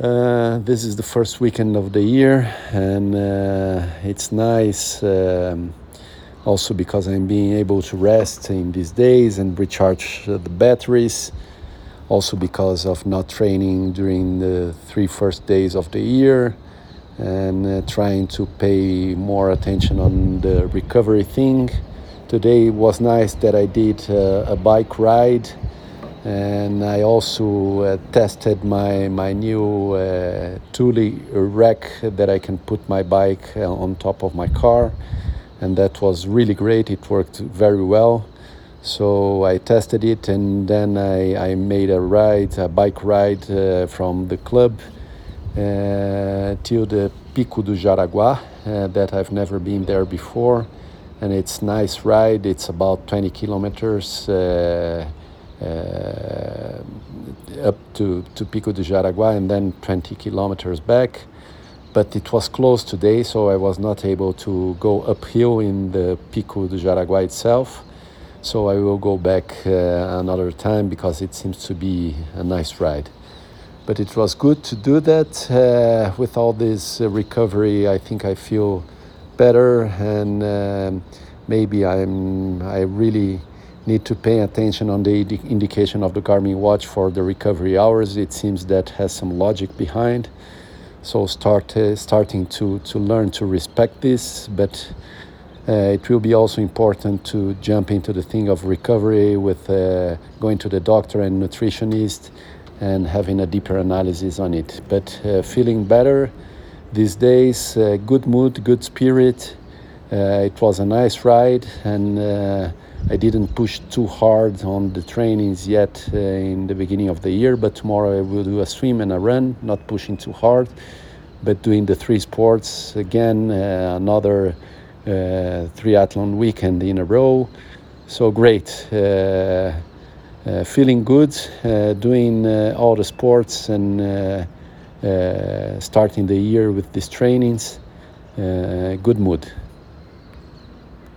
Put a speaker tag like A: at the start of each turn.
A: Uh, this is the first weekend of the year, and uh, it's nice um, also because I'm being able to rest in these days and recharge the batteries. Also, because of not training during the three first days of the year and uh, trying to pay more attention on the recovery thing. Today was nice that I did uh, a bike ride and I also uh, tested my my new uh, Thule rack that I can put my bike uh, on top of my car, and that was really great. It worked very well. So I tested it, and then I, I made a ride, a bike ride uh, from the club uh, till the Pico do Jaraguá, uh, that I've never been there before, and it's nice ride. It's about 20 kilometers uh, up to, to Pico de Jaraguá and then 20 kilometers back. But it was closed today, so I was not able to go uphill in the Pico de Jaraguá itself. So I will go back uh, another time because it seems to be a nice ride. But it was good to do that. Uh, with all this uh, recovery, I think I feel better, and um, maybe I'm I really need to pay attention on the indication of the Garmin watch for the recovery hours. It seems that has some logic behind. So start uh, starting to, to learn to respect this, but uh, it will be also important to jump into the thing of recovery with uh, going to the doctor and nutritionist and having a deeper analysis on it. But uh, feeling better these days, uh, good mood, good spirit. Uh, it was a nice ride and I didn't push too hard on the trainings yet uh, in the beginning of the year, but tomorrow I will do a swim and a run, not pushing too hard, but doing the three sports again, uh, another uh, triathlon weekend in a row. So great. Uh, uh, feeling good, uh, doing all the sports and starting the year with these trainings. good mood.